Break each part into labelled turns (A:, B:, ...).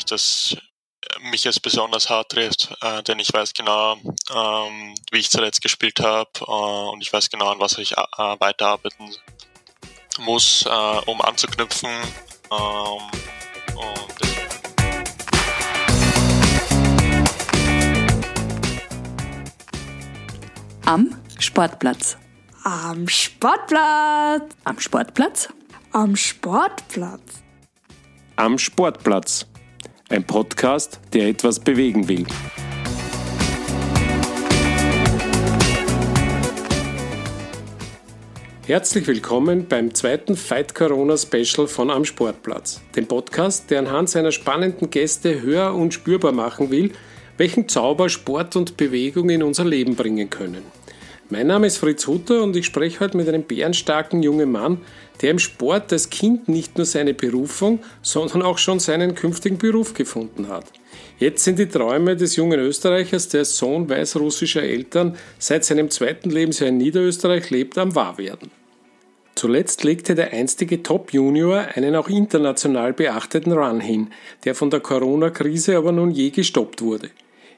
A: nicht, dass mich jetzt besonders hart trifft, äh, denn ich weiß genau, ähm, wie ich zuletzt gespielt habe äh, und ich weiß genau, an was ich äh, weiterarbeiten muss, äh, um anzuknüpfen. Ähm,
B: Am Sportplatz.
C: Am Sportplatz.
B: Am Sportplatz.
C: Am Sportplatz.
D: Am Sportplatz. Ein Podcast, der etwas bewegen will. Herzlich willkommen beim zweiten Fight Corona Special von Am Sportplatz, dem Podcast, der anhand seiner spannenden Gäste hör- und spürbar machen will, welchen Zauber Sport und Bewegung in unser Leben bringen können. Mein Name ist Fritz Hutter und ich spreche heute mit einem bärenstarken jungen Mann, der im Sport als Kind nicht nur seine Berufung, sondern auch schon seinen künftigen Beruf gefunden hat. Jetzt sind die Träume des jungen Österreichers, der als Sohn weißrussischer Eltern seit seinem zweiten Lebensjahr in Niederösterreich lebt, am Wahrwerden. Zuletzt legte der einstige Top-Junior einen auch international beachteten Run hin, der von der Corona-Krise aber nun je gestoppt wurde.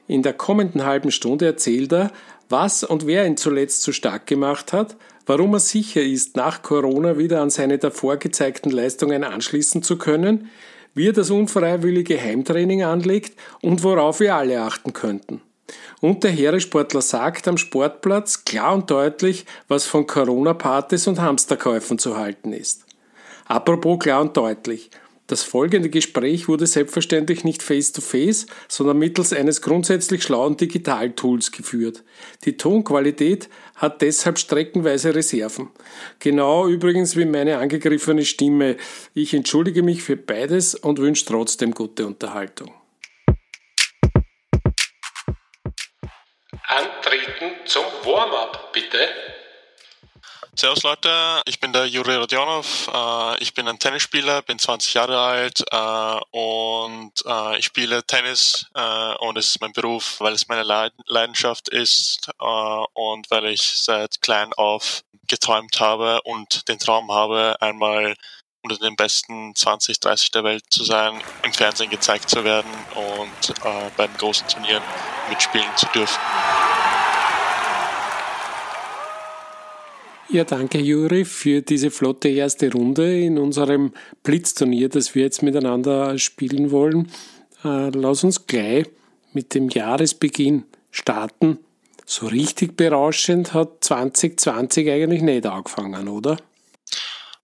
D: In der kommenden halben Stunde erzählt er, was und wer ihn zuletzt so stark gemacht hat, warum er sicher ist, nach Corona wieder an seine davor gezeigten Leistungen anschließen zu können, wie er das unfreiwillige Heimtraining anlegt und worauf wir alle achten könnten. Und der Heeresportler sagt am Sportplatz klar und deutlich, was von Corona-Partys und Hamsterkäufen zu halten ist. Apropos klar und deutlich. Das folgende Gespräch wurde selbstverständlich nicht face-to-face, -face, sondern mittels eines grundsätzlich schlauen Digitaltools geführt. Die Tonqualität hat deshalb streckenweise Reserven. Genau übrigens wie meine angegriffene Stimme. Ich entschuldige mich für beides und wünsche trotzdem gute Unterhaltung. Antreten zum Warm-up, bitte.
A: Servus Leute, ich bin der Juri Rodionov, äh, ich bin ein Tennisspieler, bin 20 Jahre alt äh, und äh, ich spiele Tennis und es ist mein Beruf, weil es meine Leidenschaft ist und weil ich seit klein auf geträumt habe und den Traum habe, einmal unter den besten 20, 30 der Welt zu sein, im Fernsehen gezeigt zu werden und bei den großen Turnieren mitspielen zu dürfen.
D: Ja, danke Juri für diese flotte erste Runde in unserem Blitzturnier, das wir jetzt miteinander spielen wollen. Äh, lass uns gleich mit dem Jahresbeginn starten. So richtig berauschend hat 2020 eigentlich nicht angefangen, oder?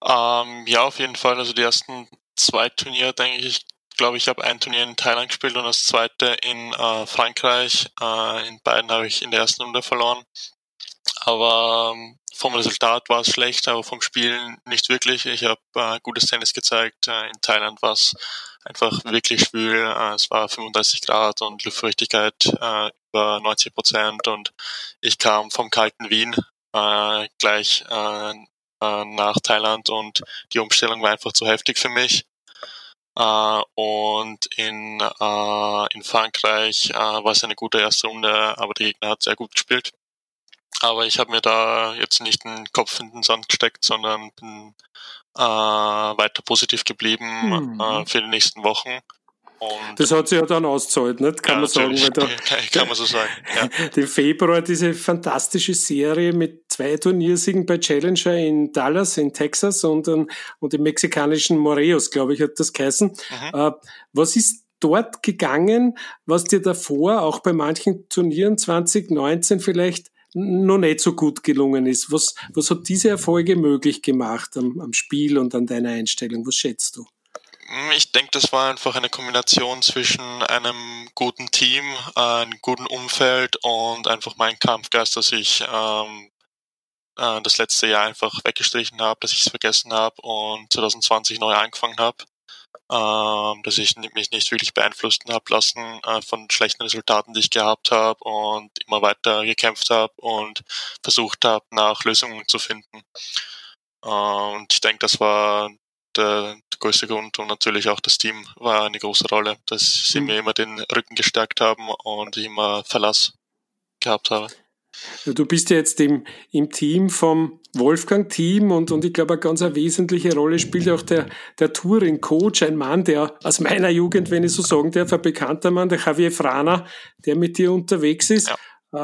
A: Ähm, ja, auf jeden Fall. Also die ersten zwei Turniere, denke ich, ich glaube, ich habe ein Turnier in Thailand gespielt und das zweite in äh, Frankreich. Äh, in beiden habe ich in der ersten Runde verloren. Aber ähm, vom Resultat war es schlecht, aber vom Spielen nicht wirklich. Ich habe äh, gutes Tennis gezeigt. Äh, in Thailand war es einfach wirklich schwül. Äh, es war 35 Grad und Luftfeuchtigkeit äh, über 90 Prozent und ich kam vom kalten Wien äh, gleich äh, äh, nach Thailand und die Umstellung war einfach zu heftig für mich. Uh, und in, uh, in Frankreich uh, war es eine gute erste Runde, aber der Gegner hat sehr gut gespielt. Aber ich habe mir da jetzt nicht den Kopf in den Sand gesteckt, sondern bin äh, weiter positiv geblieben mhm. äh, für die nächsten Wochen.
D: Und das hat sich ja dann ausgezahlt, nicht? Kann ja, man sagen. Da,
A: kann man so sagen. Ja.
D: Den Februar diese fantastische Serie mit zwei Turniersiegen bei Challenger in Dallas, in Texas und, und im mexikanischen Moreos, glaube ich, hat das geheißen. Mhm. Äh, was ist dort gegangen, was dir davor, auch bei manchen Turnieren 2019 vielleicht noch nicht so gut gelungen ist. Was, was hat diese Erfolge möglich gemacht am, am Spiel und an deiner Einstellung? Was schätzt du?
A: Hm, ich denke, das war einfach eine Kombination zwischen einem guten Team, einem guten Umfeld und einfach mein Kampfgeist, dass ich ähm, äh, das letzte Jahr einfach weggestrichen habe, dass ich es vergessen habe und 2020 neu angefangen habe ähm, dass ich mich nicht wirklich beeinflussen habe lassen äh, von schlechten Resultaten, die ich gehabt habe und immer weiter gekämpft habe und versucht habe, nach Lösungen zu finden. Äh, und ich denke, das war der, der, größte Grund und natürlich auch das Team war eine große Rolle, dass sie mhm. mir immer den Rücken gestärkt haben und ich immer Verlass gehabt habe.
D: Du bist ja jetzt im, im Team vom Wolfgang-Team und, und ich glaube, eine ganz eine wesentliche Rolle spielt auch der, der Touring-Coach, ein Mann, der aus meiner Jugend, wenn ich so sagen darf, ein bekannter Mann, der Javier Frana, der mit dir unterwegs ist. Ja.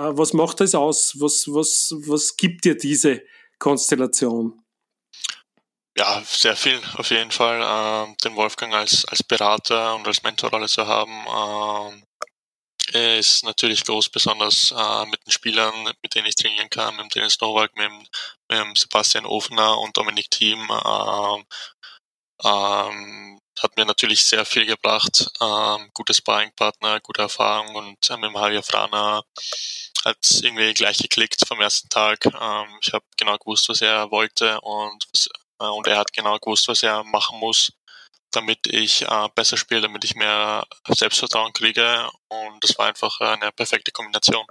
D: Äh, was macht das aus? Was, was, was gibt dir diese Konstellation?
A: Ja, sehr viel auf jeden Fall. Äh, den Wolfgang als, als Berater und als Mentorrolle zu haben, äh, ist natürlich groß, besonders äh, mit den Spielern, mit denen ich trainieren kann, mit dem Dennis Nowak, mit, mit dem Sebastian Ofner und Dominik Thiem. Ähm, ähm, hat mir natürlich sehr viel gebracht. Ähm, gute Sparringpartner, gute Erfahrung und äh, mit dem Javier Frana hat irgendwie gleich geklickt vom ersten Tag. Ähm, ich habe genau gewusst, was er wollte und äh, und er hat genau gewusst, was er machen muss, damit ich äh, besser spiele, damit ich mehr Selbstvertrauen kriege. Und das war einfach eine perfekte Kombination.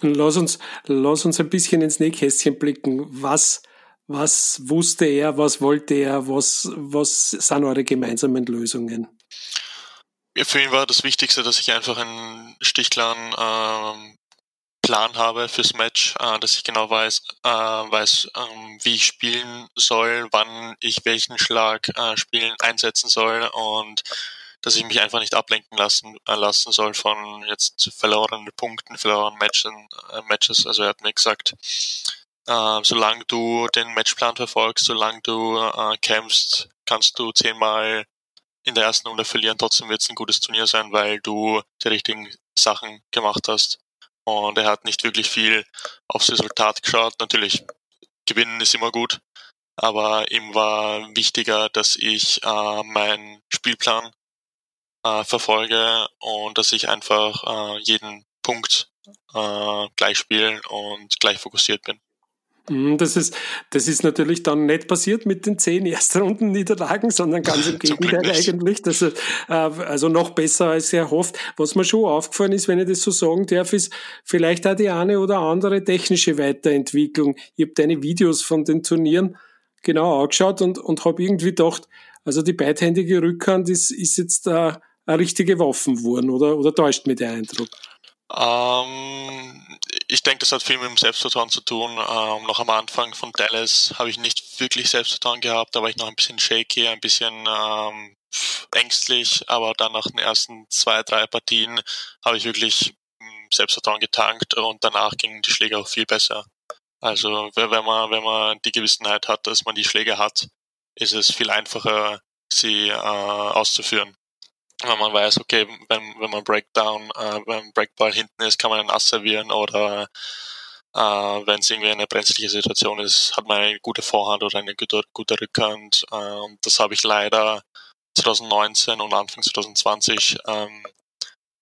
D: Lass uns, lass uns ein bisschen ins Nähkästchen blicken. Was, was wusste er, was wollte er, was, was sind eure gemeinsamen Lösungen?
A: Ja, für ihn war das Wichtigste, dass ich einfach einen stichklaren ähm, Plan habe fürs Match, äh, dass ich genau weiß, äh, weiß ähm, wie ich spielen soll, wann ich welchen Schlag äh, spielen einsetzen soll und dass ich mich einfach nicht ablenken lassen äh, lassen soll von jetzt verlorenen Punkten, verlorenen Matches. Äh, Matches. Also er hat mir gesagt, äh, solange du den Matchplan verfolgst, solange du äh, kämpfst, kannst du zehnmal in der ersten Runde verlieren. Trotzdem wird es ein gutes Turnier sein, weil du die richtigen Sachen gemacht hast. Und er hat nicht wirklich viel aufs Resultat geschaut. Natürlich, gewinnen ist immer gut. Aber ihm war wichtiger, dass ich äh, meinen Spielplan äh, verfolge und dass ich einfach äh, jeden Punkt äh, gleich spielen und gleich fokussiert bin.
D: Mhm, das ist, das ist natürlich dann nicht passiert mit den zehn Erstrunden-Niederlagen, sondern ganz im Gegenteil eigentlich. Das, äh, also noch besser als er hofft. Was mir schon aufgefallen ist, wenn ich das so sagen darf, ist vielleicht auch die eine oder andere technische Weiterentwicklung. Ich habe deine Videos von den Turnieren genau angeschaut und, und habe irgendwie gedacht, also die beidhändige Rückhand ist, ist jetzt äh, eine richtige Waffe geworden, oder, oder täuscht mir der Eindruck?
A: Ähm, ich denke, das hat viel mit dem Selbstvertrauen zu tun. Ähm, noch am Anfang von Dallas habe ich nicht wirklich Selbstvertrauen gehabt, da war ich noch ein bisschen shaky, ein bisschen ähm, ängstlich, aber dann nach den ersten zwei, drei Partien habe ich wirklich hm, Selbstvertrauen getankt und danach gingen die Schläge auch viel besser. Also wenn man, wenn man die Gewissenheit hat, dass man die Schläge hat, ist es viel einfacher, sie äh, auszuführen wenn man weiß, okay, wenn, wenn man Breakdown, äh, wenn Breakball hinten ist, kann man einen Ass servieren oder äh, wenn es irgendwie eine brenzliche Situation ist, hat man eine gute Vorhand oder eine gute, gute Rückhand. Äh, und das habe ich leider 2019 und Anfang 2020 ähm,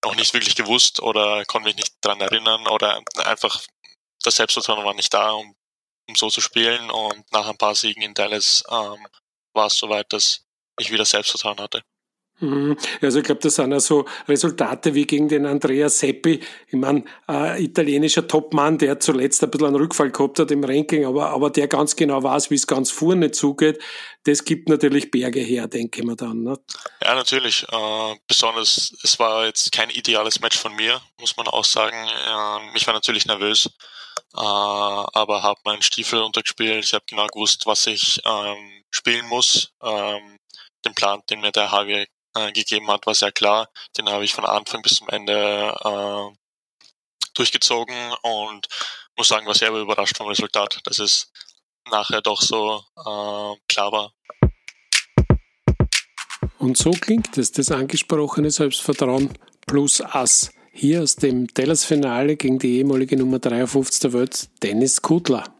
A: noch nicht wirklich gewusst oder konnte mich nicht dran erinnern oder einfach das Selbstvertrauen war nicht da, um, um so zu spielen. Und nach ein paar Siegen in Dallas ähm, war es soweit, dass ich wieder Selbstvertrauen hatte.
D: Mhm. Also ich glaube, das sind ja so Resultate wie gegen den Andrea Seppi. Ich meine, äh, italienischer Topmann, der zuletzt ein bisschen einen Rückfall gehabt hat im Ranking, aber, aber der ganz genau weiß, wie es ganz vorne zugeht. Das gibt natürlich Berge her, denke ich mir dann. Ne?
A: Ja, natürlich. Äh, besonders, es war jetzt kein ideales Match von mir, muss man auch sagen. Äh, ich war natürlich nervös, äh, aber habe meinen Stiefel untergespielt. Ich habe genau gewusst, was ich ähm, spielen muss. Ähm, den Plan, den mir der Javier äh, gegeben hat, war sehr klar. Den habe ich von Anfang bis zum Ende äh, durchgezogen und muss sagen, war sehr überrascht vom Resultat, dass es nachher doch so äh, klar war.
D: Und so klingt es, das angesprochene Selbstvertrauen plus Ass. Hier aus dem Dallas-Finale gegen die ehemalige Nummer 53 der Welt, Dennis Kudler.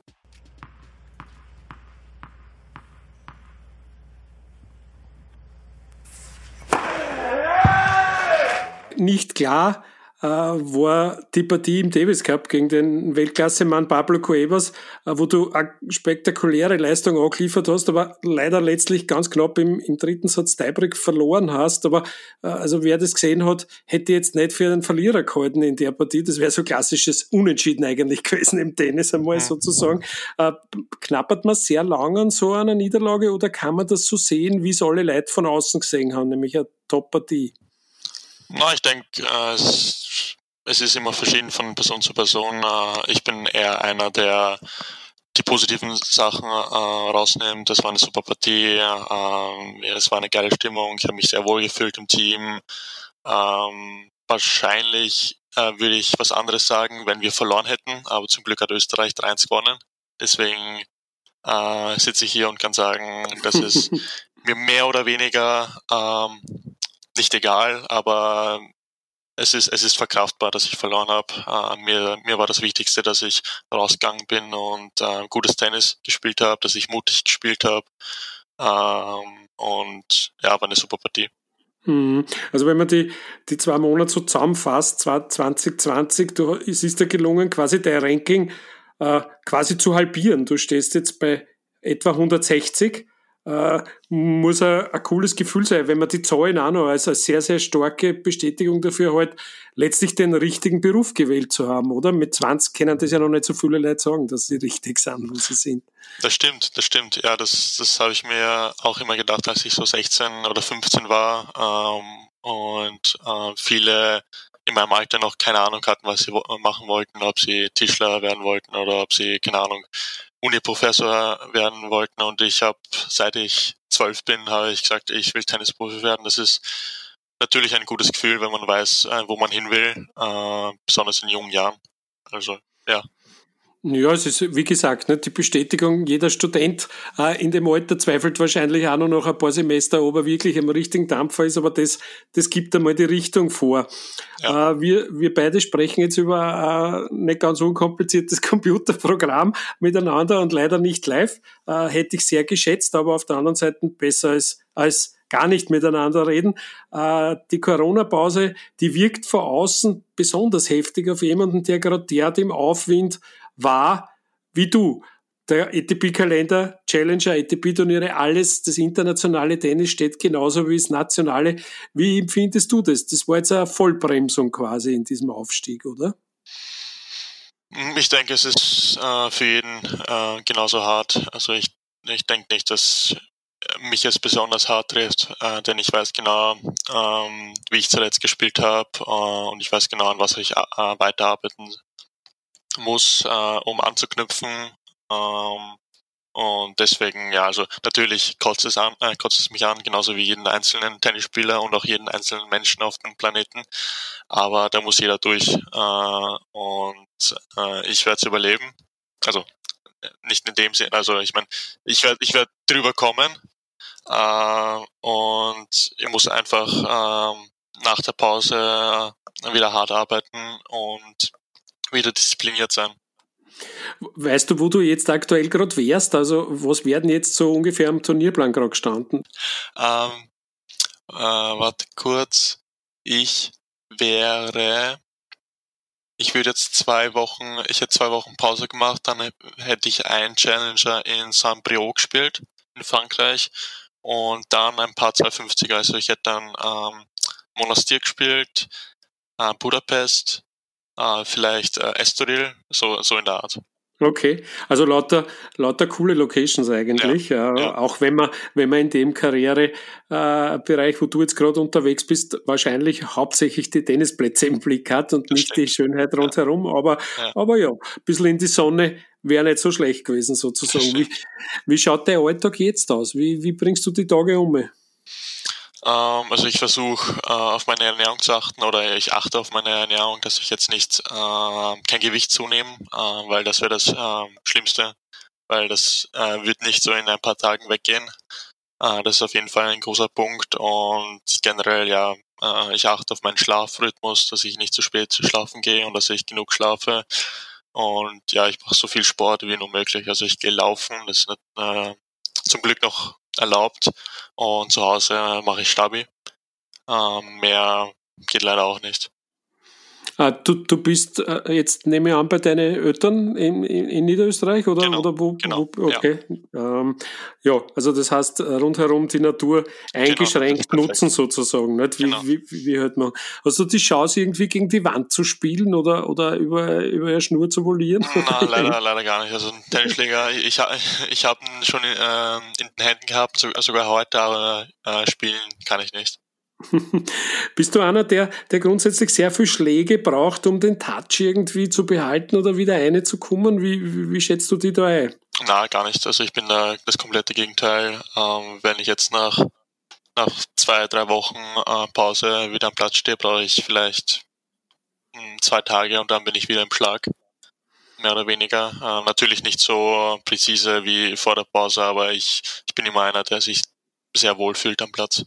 D: Nicht klar äh, war die Partie im Davis Cup gegen den Weltklassemann Pablo Cuevas, äh, wo du eine spektakuläre Leistung angeliefert hast, aber leider letztlich ganz knapp im, im dritten Satz Tiebreak verloren hast. Aber äh, also wer das gesehen hat, hätte jetzt nicht für einen Verlierer gehalten in der Partie. Das wäre so klassisches Unentschieden eigentlich gewesen im Tennis einmal sozusagen. Äh, knappert man sehr lang an so einer Niederlage oder kann man das so sehen, wie es alle Leute von außen gesehen haben, nämlich eine Top-Partie?
A: Na, ich denke, äh, es, es ist immer verschieden von Person zu Person. Äh, ich bin eher einer, der die positiven Sachen äh, rausnehmen. Das war eine super Partie. Ja, es war eine geile Stimmung. Ich habe mich sehr wohl gefühlt im Team. Ähm, wahrscheinlich äh, würde ich was anderes sagen, wenn wir verloren hätten. Aber zum Glück hat Österreich 3-1 gewonnen. Deswegen äh, sitze ich hier und kann sagen, das ist mir mehr oder weniger ähm, nicht egal, aber es ist, es ist verkraftbar, dass ich verloren habe. Äh, mir, mir war das Wichtigste, dass ich rausgegangen bin und äh, gutes Tennis gespielt habe, dass ich mutig gespielt habe. Ähm, und ja, war eine super Partie.
D: Mhm. Also wenn man die, die zwei Monate so zusammenfasst, 2020, du, es ist dir gelungen, quasi dein Ranking äh, quasi zu halbieren. Du stehst jetzt bei etwa 160 muss ein, ein, cooles Gefühl sein, wenn man die Zahlen auch noch als eine sehr, sehr starke Bestätigung dafür halt, letztlich den richtigen Beruf gewählt zu haben, oder? Mit 20 können das ja noch nicht so viele Leute sagen, dass sie richtig sind, wo sie sind.
A: Das stimmt, das stimmt. Ja, das, das habe ich mir auch immer gedacht, als ich so 16 oder 15 war ähm, und äh, viele in meinem Alter noch keine Ahnung hatten, was sie machen wollten, ob sie Tischler werden wollten oder ob sie, keine Ahnung, Uni-Professor werden wollten und ich habe, seit ich zwölf bin, habe ich gesagt, ich will Tennisprofi werden. Das ist natürlich ein gutes Gefühl, wenn man weiß, äh, wo man hin will, äh, besonders in jungen Jahren. Also ja.
D: Ja, es ist, wie gesagt, nicht die Bestätigung, jeder Student äh, in dem Alter zweifelt wahrscheinlich auch noch nach ein paar Semester, ob er wirklich im richtigen Dampfer ist, aber das, das gibt einmal die Richtung vor. Ja. Äh, wir, wir beide sprechen jetzt über ein nicht ganz unkompliziertes Computerprogramm miteinander und leider nicht live. Äh, hätte ich sehr geschätzt, aber auf der anderen Seite besser als, als gar nicht miteinander reden. Die Corona-Pause, die wirkt von außen besonders heftig auf jemanden, der gerade derart im Aufwind war wie du. Der ATP-Kalender, Challenger, ATP-Turniere, alles, das internationale Tennis steht genauso wie das nationale. Wie empfindest du das? Das war jetzt eine Vollbremsung quasi in diesem Aufstieg, oder?
A: Ich denke, es ist äh, für jeden äh, genauso hart. Also ich, ich denke nicht, dass mich es besonders hart trifft, äh, denn ich weiß genau, ähm, wie ich zuletzt gespielt habe äh, und ich weiß genau, an was ich äh, weiterarbeiten muss, äh, um anzuknüpfen. Ähm, und deswegen, ja, also natürlich kotzt es, an, äh, kotzt es mich an, genauso wie jeden einzelnen Tennisspieler und auch jeden einzelnen Menschen auf dem Planeten. Aber da muss jeder durch. Äh, und äh, ich werde es überleben. Also nicht in dem Sinn, also ich meine, ich werde ich werd drüber kommen. Äh, und ich muss einfach äh, nach der Pause wieder hart arbeiten und wieder diszipliniert sein.
D: Weißt du, wo du jetzt aktuell gerade wärst? Also was werden jetzt so ungefähr am Turnierplan gerade gestanden?
A: Ähm, äh, warte kurz. Ich wäre, ich würde jetzt zwei Wochen, ich hätte zwei Wochen Pause gemacht, dann hätte ich einen Challenger in Saint-Brieuc gespielt, in Frankreich, und dann ein paar 250er. Also ich hätte dann ähm, Monastir gespielt, äh, Budapest, äh, vielleicht äh, Estoril, so, so in der Art.
D: Okay, also lauter, lauter coole Locations eigentlich, ja, äh, ja. auch wenn man, wenn man in dem Karrierebereich, äh, wo du jetzt gerade unterwegs bist, wahrscheinlich hauptsächlich die Tennisplätze im Blick hat und das nicht stimmt. die Schönheit rundherum, ja. aber, ja. aber ja, ein bisschen in die Sonne wäre nicht so schlecht gewesen sozusagen. Wie, wie schaut dein Alltag jetzt aus? Wie, wie bringst du die Tage um?
A: Ähm, also ich versuche äh, auf meine Ernährung zu achten oder ich achte auf meine Ernährung, dass ich jetzt nicht äh, kein Gewicht zunehme, äh, weil das wäre das äh, Schlimmste, weil das äh, wird nicht so in ein paar Tagen weggehen. Äh, das ist auf jeden Fall ein großer Punkt und generell ja, äh, ich achte auf meinen Schlafrhythmus, dass ich nicht zu spät schlafen gehe und dass ich genug schlafe. Und ja, ich mache so viel Sport wie nur möglich. Also ich gehe laufen, das ist nicht, zum Glück noch erlaubt und zu Hause mache ich Stabi. Ähm, mehr geht leider auch nicht.
D: Ah, du, du bist äh, jetzt, nehme ich an, bei deinen Eltern in, in, in Niederösterreich oder,
A: genau,
D: oder wo?
A: Genau,
D: wo okay. Ja. Ähm, ja. also das heißt, rundherum die Natur eingeschränkt genau, nutzen sozusagen. Nicht? Wie, genau. wie, wie, wie hört man? Hast du die Chance, irgendwie gegen die Wand zu spielen oder, oder über, über eine Schnur zu volieren?
A: Nein, leider, leider gar nicht. Also ein Tennisschläger, ich, ich habe ihn schon in, äh, in den Händen gehabt, sogar heute, aber äh, spielen kann ich nicht.
D: Bist du einer, der, der grundsätzlich sehr viel Schläge braucht, um den Touch irgendwie zu behalten oder wieder eine zu kommen? Wie, wie, wie schätzt du die da ein?
A: Na, gar nicht. Also ich bin da das komplette Gegenteil. Ähm, wenn ich jetzt nach, nach zwei, drei Wochen äh, Pause wieder am Platz stehe, brauche ich vielleicht hm, zwei Tage und dann bin ich wieder im Schlag. Mehr oder weniger. Äh, natürlich nicht so präzise wie vor der Pause, aber ich, ich bin immer einer, der sich sehr wohl fühlt am Platz.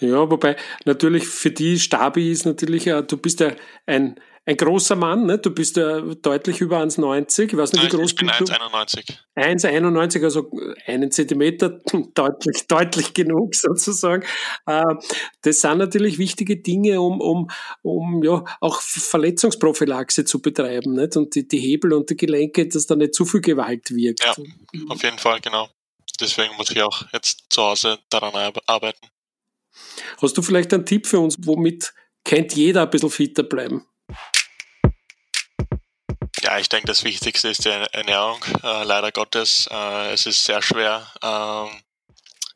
D: Ja, wobei natürlich für die Stabi ist natürlich, äh, du bist ja ein, ein großer Mann, ne? du bist ja deutlich über 1,90. Ich weiß nicht, wie groß
A: ich bin
D: bist
A: 1,91.
D: 1,91, also einen Zentimeter, deutlich, deutlich genug sozusagen. Äh, das sind natürlich wichtige Dinge, um, um, um ja, auch Verletzungsprophylaxe zu betreiben. Nicht? Und die, die Hebel und die Gelenke, dass da nicht zu viel Gewalt wirkt.
A: Ja, auf jeden Fall, genau. Deswegen muss ich auch jetzt zu Hause daran arbeiten.
D: Hast du vielleicht einen Tipp für uns, womit kennt jeder ein bisschen fitter bleiben?
A: Ja, ich denke, das Wichtigste ist die Ernährung. Äh, leider Gottes, äh, es ist sehr schwer, äh,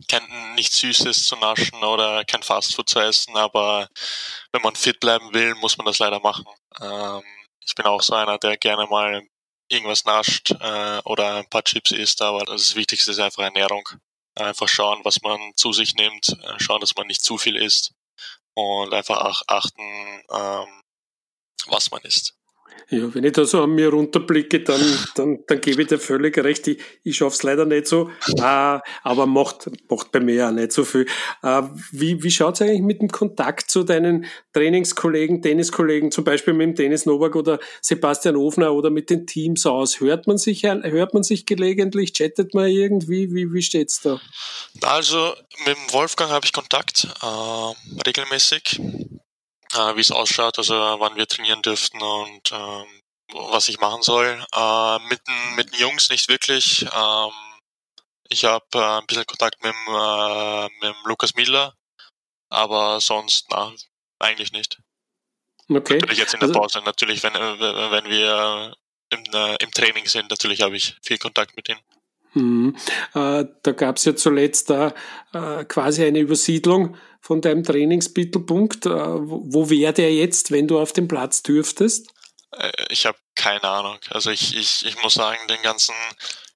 A: kein, nichts Süßes zu naschen oder kein Fastfood zu essen, aber wenn man fit bleiben will, muss man das leider machen. Ähm, ich bin auch so einer, der gerne mal irgendwas nascht äh, oder ein paar Chips isst, aber das Wichtigste ist einfach Ernährung. Einfach schauen, was man zu sich nimmt, äh, schauen, dass man nicht zu viel isst und einfach achten, ähm, was man isst.
D: Ja, wenn ich da so an mir runterblicke, dann, dann, dann gebe ich dir völlig recht. Ich, ich schaffe es leider nicht so, äh, aber macht, macht bei mir auch nicht so viel. Äh, wie wie schaut es eigentlich mit dem Kontakt zu deinen Trainingskollegen, Tenniskollegen, zum Beispiel mit dem Dennis Novak oder Sebastian Ofner oder mit den Teams aus? Hört man sich, hört man sich gelegentlich? Chattet man irgendwie? Wie, wie steht's da?
A: Also mit dem Wolfgang habe ich Kontakt, äh, regelmäßig äh, wie es ausschaut, also wann wir trainieren dürften und ähm, was ich machen soll. Äh, mit, mit den Jungs nicht wirklich. Ähm, ich habe äh, ein bisschen Kontakt mit, äh, mit dem Lukas Miller, aber sonst na, eigentlich nicht. Okay. Natürlich jetzt in der also Pause, natürlich, wenn, äh, wenn wir im, äh, im Training sind, natürlich habe ich viel Kontakt mit ihnen.
D: Mhm. Äh, da gab es ja zuletzt äh, quasi eine Übersiedlung von deinem Trainingsmittelpunkt. Äh, wo wäre der jetzt, wenn du auf dem Platz dürftest?
A: Äh, ich habe keine Ahnung. Also ich, ich, ich muss sagen, den ganzen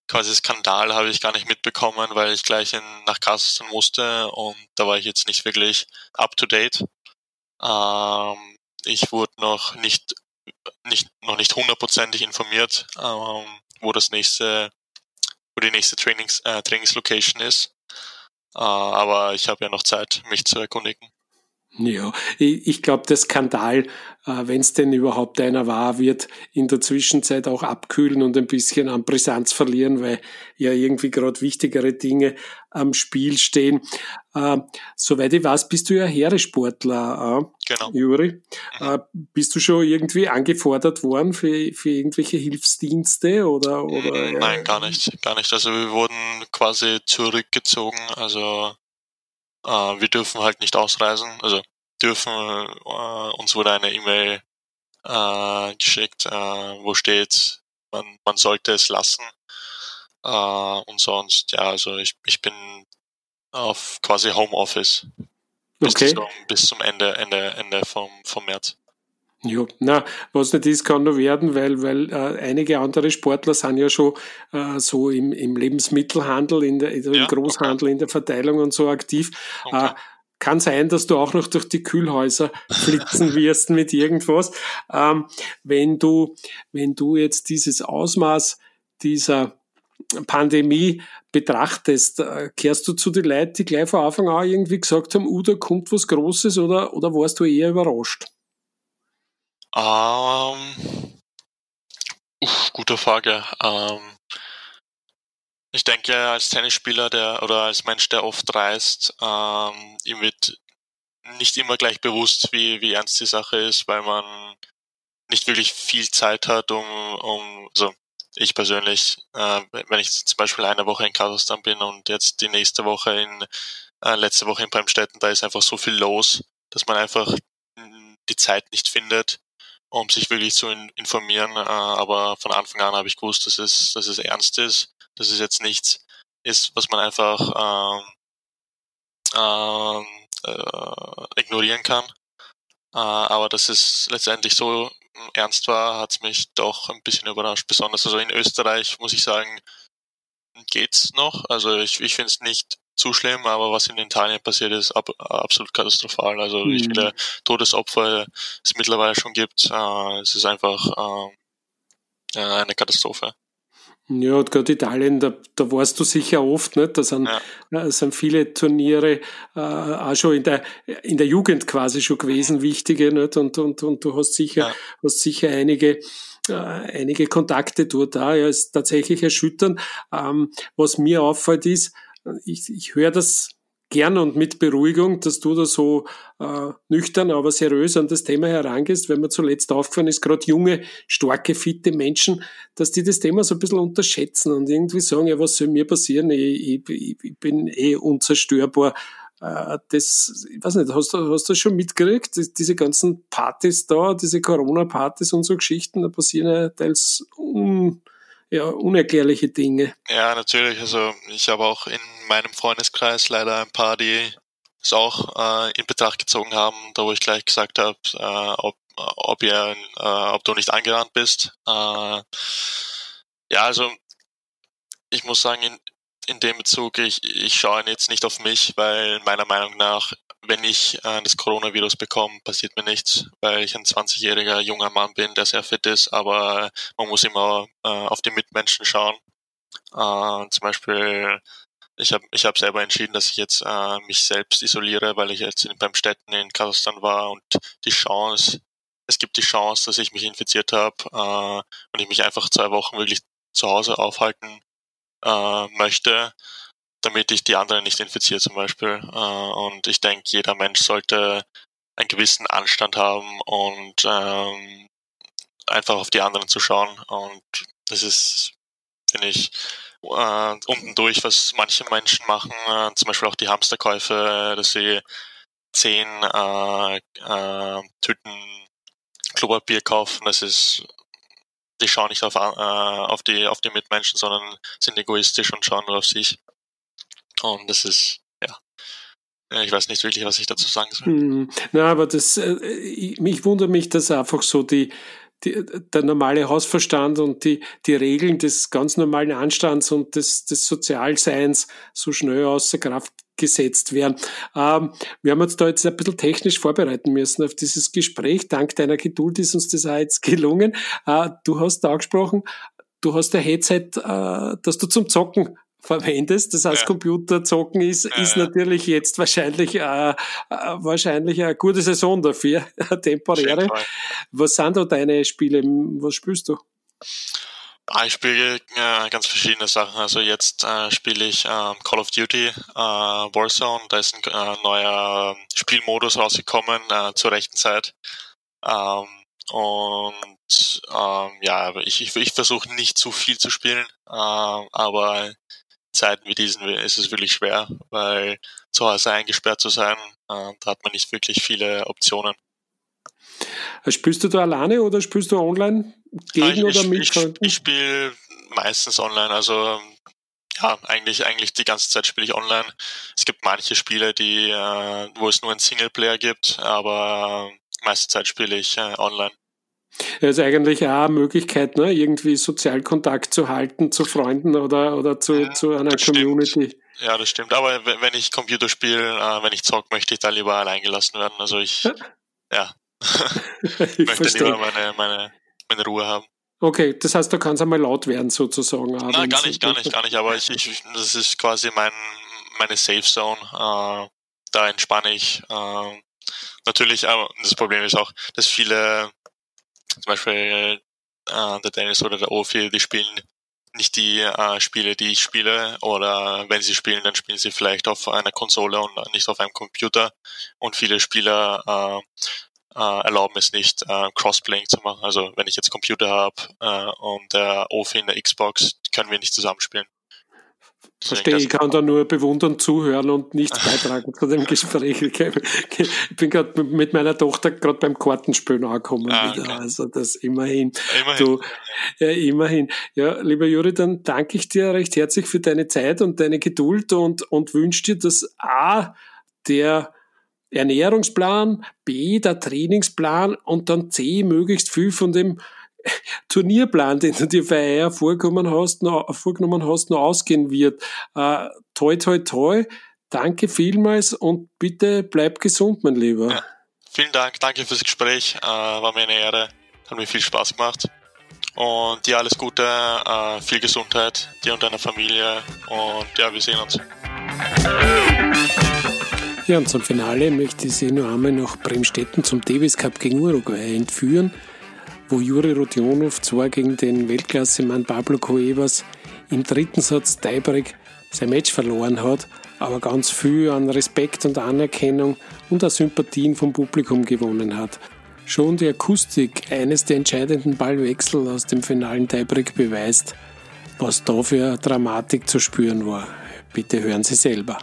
A: quasi Skandal habe ich gar nicht mitbekommen, weil ich gleich in, nach Kasachstan musste und da war ich jetzt nicht wirklich up to date. Ähm, ich wurde noch nicht, nicht noch nicht hundertprozentig informiert, ähm, wo das nächste wo die nächste Trainings, äh, Trainingslocation ist. Äh, aber ich habe ja noch Zeit, mich zu erkundigen.
D: Ja, ich glaube, der Skandal, äh, wenn es denn überhaupt einer war, wird in der Zwischenzeit auch abkühlen und ein bisschen an Brisanz verlieren, weil ja irgendwie gerade wichtigere Dinge am Spiel stehen. Äh, soweit ich weiß, bist du ja Heeresportler,
A: äh, genau.
D: Juri. Mhm. Bist du schon irgendwie angefordert worden für, für irgendwelche Hilfsdienste oder, oder?
A: Nein, gar nicht, gar nicht. Also wir wurden quasi zurückgezogen, also äh, wir dürfen halt nicht ausreisen, also dürfen, äh, uns wurde eine E-Mail äh, geschickt, äh, wo steht, man, man sollte es lassen. Äh, und sonst, ja, also ich, ich bin auf quasi Homeoffice bis, okay. zum, bis zum Ende, Ende, Ende vom, vom März.
D: Ja, na, was nicht ist, kann nur werden, weil, weil äh, einige andere Sportler sind ja schon äh, so im, im Lebensmittelhandel, in der, ja, im Großhandel, okay. in der Verteilung und so aktiv. Okay. Äh, kann sein, dass du auch noch durch die Kühlhäuser flitzen wirst mit irgendwas. Ähm, wenn du, wenn du jetzt dieses Ausmaß dieser Pandemie betrachtest, äh, kehrst du zu den Leuten, die gleich von Anfang an irgendwie gesagt haben, uh, da kommt was Großes oder, oder warst du eher überrascht?
A: Ähm, uff, gute Frage. Ähm, ich denke, als Tennisspieler der oder als Mensch, der oft reist, ähm, ihm wird nicht immer gleich bewusst, wie, wie ernst die Sache ist, weil man nicht wirklich viel Zeit hat, um, um also ich persönlich, äh, wenn ich zum Beispiel eine Woche in Kasachstan bin und jetzt die nächste Woche in äh, letzte Woche in Bremstetten, da ist einfach so viel los, dass man einfach die Zeit nicht findet, um sich wirklich zu informieren. Äh, aber von Anfang an habe ich gewusst, dass es, dass es ernst ist, dass es jetzt nichts ist, was man einfach ähm, ähm, äh, ignorieren kann. Äh, aber dass es letztendlich so ernst war, hat es mich doch ein bisschen überrascht. Besonders also in Österreich muss ich sagen, geht's noch. Also ich, ich finde es nicht zu schlimm, aber was in Italien passiert ist, ab, absolut katastrophal. Also mhm. wie viele Todesopfer es mittlerweile schon gibt, äh, es ist einfach äh, eine Katastrophe.
D: Ja, und gerade Italien, da, da warst du sicher oft, nicht? Da sind, ja. sind viele Turniere äh, auch schon in der, in der Jugend quasi schon gewesen, wichtige, nicht? Und, und, und du hast sicher, ja. hast sicher einige, äh, einige Kontakte dort da. Ja, ist tatsächlich erschütternd. Ähm, was mir auffällt ist, ich, ich höre das gern und mit Beruhigung, dass du da so äh, nüchtern, aber seriös an das Thema herangehst, wenn mir zuletzt aufgefallen ist, gerade junge, starke, fitte Menschen, dass die das Thema so ein bisschen unterschätzen und irgendwie sagen, ja, was soll mir passieren? Ich, ich, ich bin eh unzerstörbar. Äh, das, ich weiß nicht, hast du, hast du schon mitgekriegt, diese ganzen Partys da, diese Corona-Partys und so Geschichten, da passieren ja teils un, ja, unerklärliche Dinge.
A: Ja, natürlich. Also ich habe auch in meinem Freundeskreis leider ein paar, die es auch äh, in Betracht gezogen haben, da wo ich gleich gesagt habe, äh, ob, ob, ihr, äh, ob du nicht angerannt bist. Äh, ja, also ich muss sagen, in, in dem Bezug, ich, ich schaue jetzt nicht auf mich, weil meiner Meinung nach wenn ich äh, das Coronavirus bekomme, passiert mir nichts, weil ich ein 20-jähriger junger Mann bin, der sehr fit ist, aber man muss immer äh, auf die Mitmenschen schauen. Äh, zum Beispiel, ich habe ich hab selber entschieden, dass ich jetzt äh, mich selbst isoliere, weil ich jetzt in, beim Städten in Kasachstan war und die Chance, es gibt die Chance, dass ich mich infiziert habe äh, und ich mich einfach zwei Wochen wirklich zu Hause aufhalten äh, möchte damit ich die anderen nicht infiziere zum Beispiel. Äh, und ich denke, jeder Mensch sollte einen gewissen Anstand haben und ähm, einfach auf die anderen zu schauen. Und das ist, finde ich, äh, unten durch, was manche Menschen machen, äh, zum Beispiel auch die Hamsterkäufe, dass sie zehn äh, äh, Tüten Klopapier kaufen, das ist die schauen nicht auf, äh, auf, die, auf die Mitmenschen, sondern sind egoistisch und schauen nur auf sich. Und das ist, ja, ich weiß nicht wirklich, was ich dazu sagen soll.
D: Hm, na, aber das, äh, mich wundert mich, dass einfach so die, die, der normale Hausverstand und die, die Regeln des ganz normalen Anstands und des, des Sozialseins so schnell außer Kraft gesetzt werden. Ähm, wir haben uns da jetzt ein bisschen technisch vorbereiten müssen auf dieses Gespräch. Dank deiner Geduld ist uns das auch jetzt gelungen. Äh, du hast angesprochen, du hast ein Headset, äh, das du zum Zocken verwendest. Das heißt, ja. Computerzocken ist, ja, ist natürlich jetzt wahrscheinlich, äh, äh, wahrscheinlich eine gute Saison dafür, temporäre. Was sind da deine Spiele? Was spielst du?
A: Ah, ich spiele äh, ganz verschiedene Sachen. Also jetzt äh, spiele ich ähm, Call of Duty äh, Warzone. Da ist ein äh, neuer Spielmodus rausgekommen äh, zur rechten Zeit. Ähm, und ähm, ja, ich, ich, ich versuche nicht zu viel zu spielen, äh, aber Zeiten wie diesen ist es wirklich schwer, weil zu Hause eingesperrt zu sein, äh, da hat man nicht wirklich viele Optionen.
D: Spielst du da alleine oder spielst du online gegen
A: ich,
D: oder mit?
A: Ich, ich, ich spiele meistens online, also ja, eigentlich, eigentlich die ganze Zeit spiele ich online. Es gibt manche Spiele, die, äh, wo es nur einen Singleplayer gibt, aber meiste Zeit spiele ich äh, online.
D: Ja, ist eigentlich auch eine Möglichkeit, ne? irgendwie Sozialkontakt zu halten zu Freunden oder, oder zu, ja, zu einer Community.
A: Stimmt. Ja, das stimmt. Aber wenn ich Computer spiele, äh, wenn ich zock, möchte ich da lieber allein gelassen werden. Also ich, ja. ja. ich möchte verstehe. lieber meine, meine, meine Ruhe haben.
D: Okay, das heißt, du kannst einmal laut werden sozusagen.
A: Nein, gar nicht, gar nicht, gar nicht. Aber ich, ich, das ist quasi mein, meine Safe Zone. Äh, da entspanne ich. Äh, natürlich, aber das Problem ist auch, dass viele zum Beispiel äh, der Dennis oder der Ofi, die spielen nicht die äh, Spiele, die ich spiele, oder wenn sie spielen, dann spielen sie vielleicht auf einer Konsole und nicht auf einem Computer. Und viele Spieler äh, äh, erlauben es nicht, äh, Crossplaying zu machen. Also wenn ich jetzt Computer habe äh, und der Ofi in der Xbox, können wir nicht zusammenspielen.
D: Verstehe, ich kann da nur bewundern, zuhören und nichts beitragen zu dem Gespräch. Ich bin gerade mit meiner Tochter gerade beim Kartenspielen angekommen ah, okay. Also das immerhin. Immerhin. Du, ja, immerhin. Ja, lieber Juri, dann danke ich dir recht herzlich für deine Zeit und deine Geduld und, und wünsche dir, dass A, der Ernährungsplan, B, der Trainingsplan und dann C, möglichst viel von dem Turnierplan, den du dir für heuer vorgenommen hast, noch, vorgenommen hast, noch ausgehen wird. Äh, toi, toi, toi. Danke vielmals und bitte bleib gesund, mein Lieber. Ja,
A: vielen Dank, danke fürs Gespräch. Äh, war mir eine Ehre, hat mir viel Spaß gemacht. Und dir alles Gute, äh, viel Gesundheit, dir und deiner Familie. Und ja, wir sehen uns.
D: Ja, und zum Finale möchte ich Sie noch einmal nach Bremstetten zum Davis Cup gegen Uruguay entführen, wo Juri Rodionov zwar gegen den Weltklassemann Pablo Cuevas im dritten Satz Tiebreak sein Match verloren hat, aber ganz viel an Respekt und Anerkennung und an Sympathien vom Publikum gewonnen hat. Schon die Akustik eines der entscheidenden Ballwechsel aus dem finalen Tiebreak beweist, was da für Dramatik zu spüren war. Bitte hören Sie selber.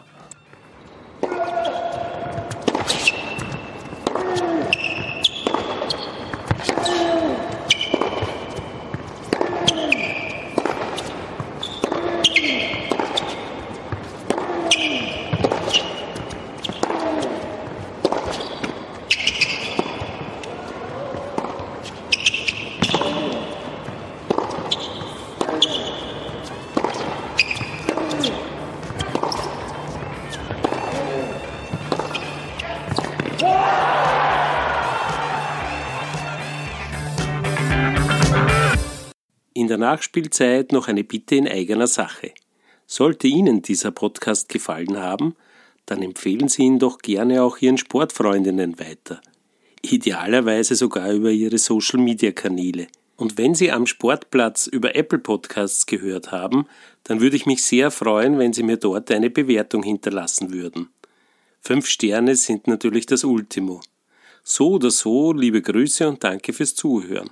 D: Nachspielzeit noch eine Bitte in eigener Sache. Sollte Ihnen dieser Podcast gefallen haben, dann empfehlen Sie ihn doch gerne auch Ihren Sportfreundinnen weiter. Idealerweise sogar über Ihre Social-Media-Kanäle. Und wenn Sie am Sportplatz über Apple Podcasts gehört haben, dann würde ich mich sehr freuen, wenn Sie mir dort eine Bewertung hinterlassen würden. Fünf Sterne sind natürlich das Ultimo. So oder so, liebe Grüße und danke fürs Zuhören.